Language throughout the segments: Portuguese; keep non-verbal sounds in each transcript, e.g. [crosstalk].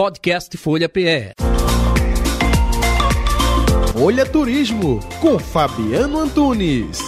Podcast Folha PE. Folha Turismo com Fabiano Antunes.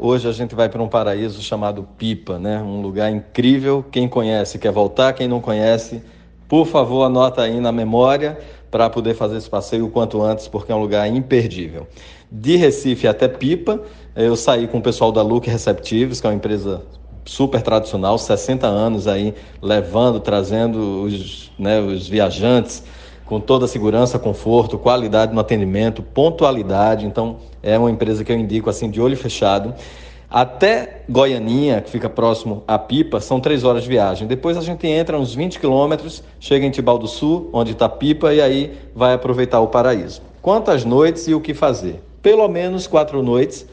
Hoje a gente vai para um paraíso chamado Pipa, né? Um lugar incrível. Quem conhece quer voltar, quem não conhece, por favor, anota aí na memória para poder fazer esse passeio o quanto antes, porque é um lugar imperdível. De Recife até Pipa, eu saí com o pessoal da Look Receptives, que é uma empresa super tradicional, 60 anos aí levando, trazendo os, né, os viajantes com toda a segurança, conforto, qualidade no atendimento, pontualidade. Então, é uma empresa que eu indico assim de olho fechado. Até Goianinha, que fica próximo a Pipa, são três horas de viagem. Depois a gente entra uns 20 quilômetros, chega em Tibau do Sul, onde está Pipa, e aí vai aproveitar o paraíso. Quantas noites e o que fazer? Pelo menos quatro noites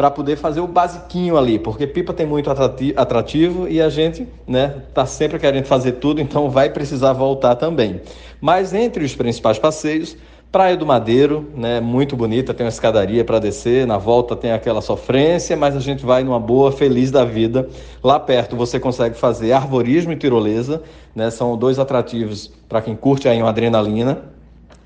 para poder fazer o basiquinho ali, porque Pipa tem muito atrativo e a gente né, tá sempre querendo fazer tudo, então vai precisar voltar também. Mas entre os principais passeios, Praia do Madeiro, né, muito bonita, tem uma escadaria para descer, na volta tem aquela sofrência, mas a gente vai numa boa, feliz da vida. Lá perto você consegue fazer arvorismo e tirolesa, né, são dois atrativos para quem curte aí uma adrenalina.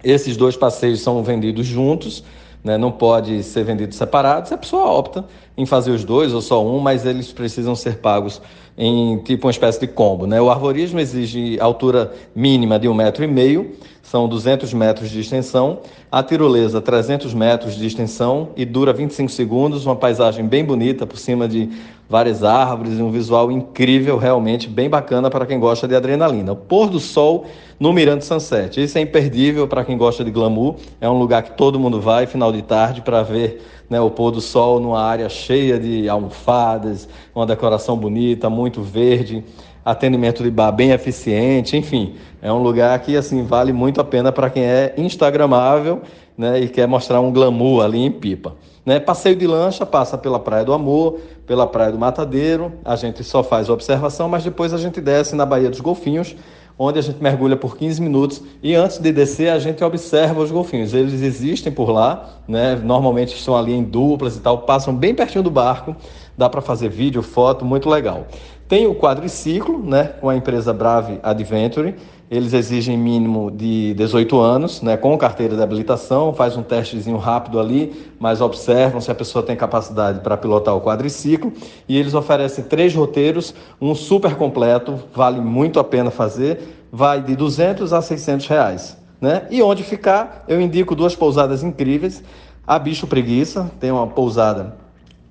Esses dois passeios são vendidos juntos né? não pode ser vendido separado. Se a pessoa opta em fazer os dois ou só um, mas eles precisam ser pagos em tipo uma espécie de combo. Né? O arvorismo exige altura mínima de um metro e meio, são 200 metros de extensão. A tirolesa, 300 metros de extensão e dura 25 segundos. Uma paisagem bem bonita por cima de várias árvores um visual incrível, realmente bem bacana para quem gosta de adrenalina. O pôr do sol no Mirante Sunset. Isso é imperdível para quem gosta de glamour. É um lugar que todo mundo vai final de tarde para ver né, o pôr do sol numa área cheia de almofadas, uma decoração bonita, muito verde atendimento de bar bem eficiente, enfim, é um lugar que assim vale muito a pena para quem é instagramável, né, e quer mostrar um glamour ali em Pipa. Né? Passeio de lancha passa pela Praia do Amor, pela Praia do Matadeiro, a gente só faz observação, mas depois a gente desce na Baía dos Golfinhos, onde a gente mergulha por 15 minutos e antes de descer a gente observa os golfinhos. Eles existem por lá, né? normalmente estão ali em duplas e tal, passam bem pertinho do barco, dá para fazer vídeo, foto, muito legal. Tem o quadriciclo, né, com a empresa Brave Adventure. Eles exigem mínimo de 18 anos, né, com carteira de habilitação, faz um testezinho rápido ali, mas observam se a pessoa tem capacidade para pilotar o quadriciclo. E eles oferecem três roteiros, um super completo, vale muito a pena fazer, vai de 200 a 600 reais. Né? E onde ficar, eu indico duas pousadas incríveis. A Bicho Preguiça, tem uma pousada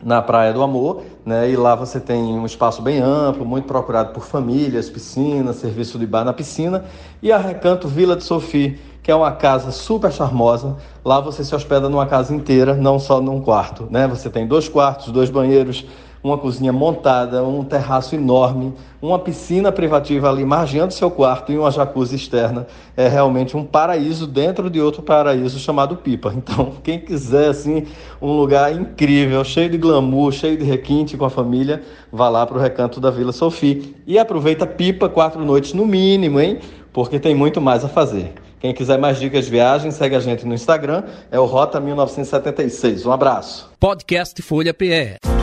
na Praia do Amor, né? E lá você tem um espaço bem amplo, muito procurado por famílias, piscina, serviço de bar na piscina, e a Recanto Vila de Sofia, que é uma casa super charmosa. Lá você se hospeda numa casa inteira, não só num quarto, né? Você tem dois quartos, dois banheiros, uma cozinha montada, um terraço enorme, uma piscina privativa ali margeando seu quarto e uma jacuzzi externa. É realmente um paraíso dentro de outro paraíso chamado Pipa. [laughs] Então, quem quiser assim um lugar incrível, cheio de glamour, cheio de requinte com a família, vá lá para o Recanto da Vila Sofia e aproveita Pipa quatro noites no mínimo, hein? Porque tem muito mais a fazer. Quem quiser mais dicas de viagem, segue a gente no Instagram, é o Rota 1976. Um abraço. Podcast Folha PE.